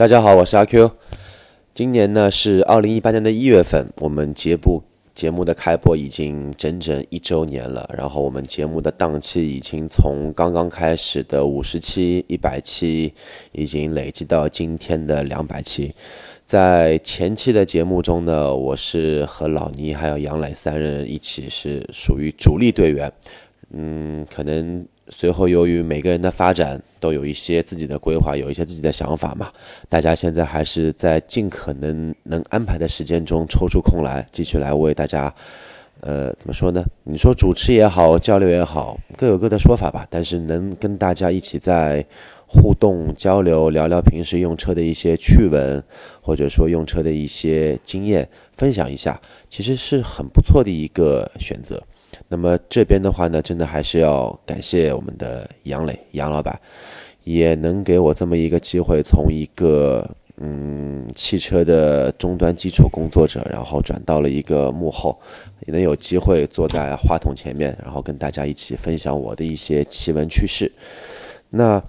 大家好，我是阿 Q。今年呢是二零一八年的一月份，我们节目节目的开播已经整整一周年了。然后我们节目的档期已经从刚刚开始的五十期、一百期，已经累积到今天的两百期。在前期的节目中呢，我是和老倪还有杨磊三人一起是属于主力队员。嗯，可能。随后，由于每个人的发展都有一些自己的规划，有一些自己的想法嘛，大家现在还是在尽可能能安排的时间中抽出空来，继续来为大家，呃，怎么说呢？你说主持也好，交流也好，各有各的说法吧。但是能跟大家一起在互动交流，聊聊平时用车的一些趣闻，或者说用车的一些经验，分享一下，其实是很不错的一个选择。那么这边的话呢，真的还是要感谢我们的杨磊杨老板，也能给我这么一个机会，从一个嗯汽车的终端基础工作者，然后转到了一个幕后，也能有机会坐在话筒前面，然后跟大家一起分享我的一些奇闻趣事。那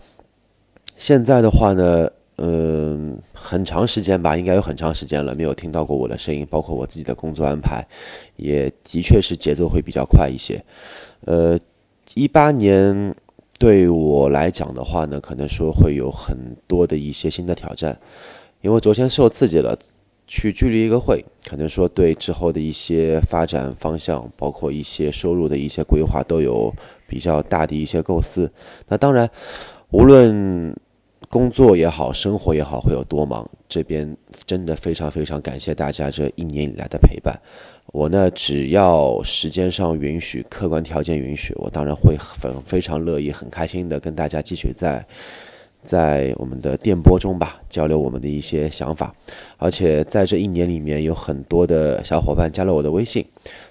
现在的话呢？嗯，很长时间吧，应该有很长时间了，没有听到过我的声音，包括我自己的工作安排，也的确是节奏会比较快一些。呃，一八年对我来讲的话呢，可能说会有很多的一些新的挑战，因为昨天受刺激了，去聚了一个会，可能说对之后的一些发展方向，包括一些收入的一些规划，都有比较大的一些构思。那当然，无论。工作也好，生活也好，会有多忙？这边真的非常非常感谢大家这一年以来的陪伴。我呢，只要时间上允许，客观条件允许，我当然会很非常乐意、很开心的跟大家继续在在我们的电波中吧交流我们的一些想法。而且在这一年里面，有很多的小伙伴加了我的微信，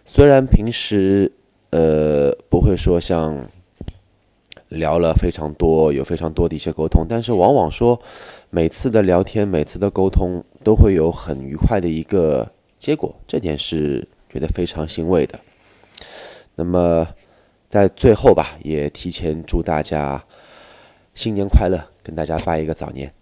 虽然平时呃不会说像。聊了非常多，有非常多的一些沟通，但是往往说，每次的聊天，每次的沟通都会有很愉快的一个结果，这点是觉得非常欣慰的。那么，在最后吧，也提前祝大家新年快乐，跟大家拜一个早年。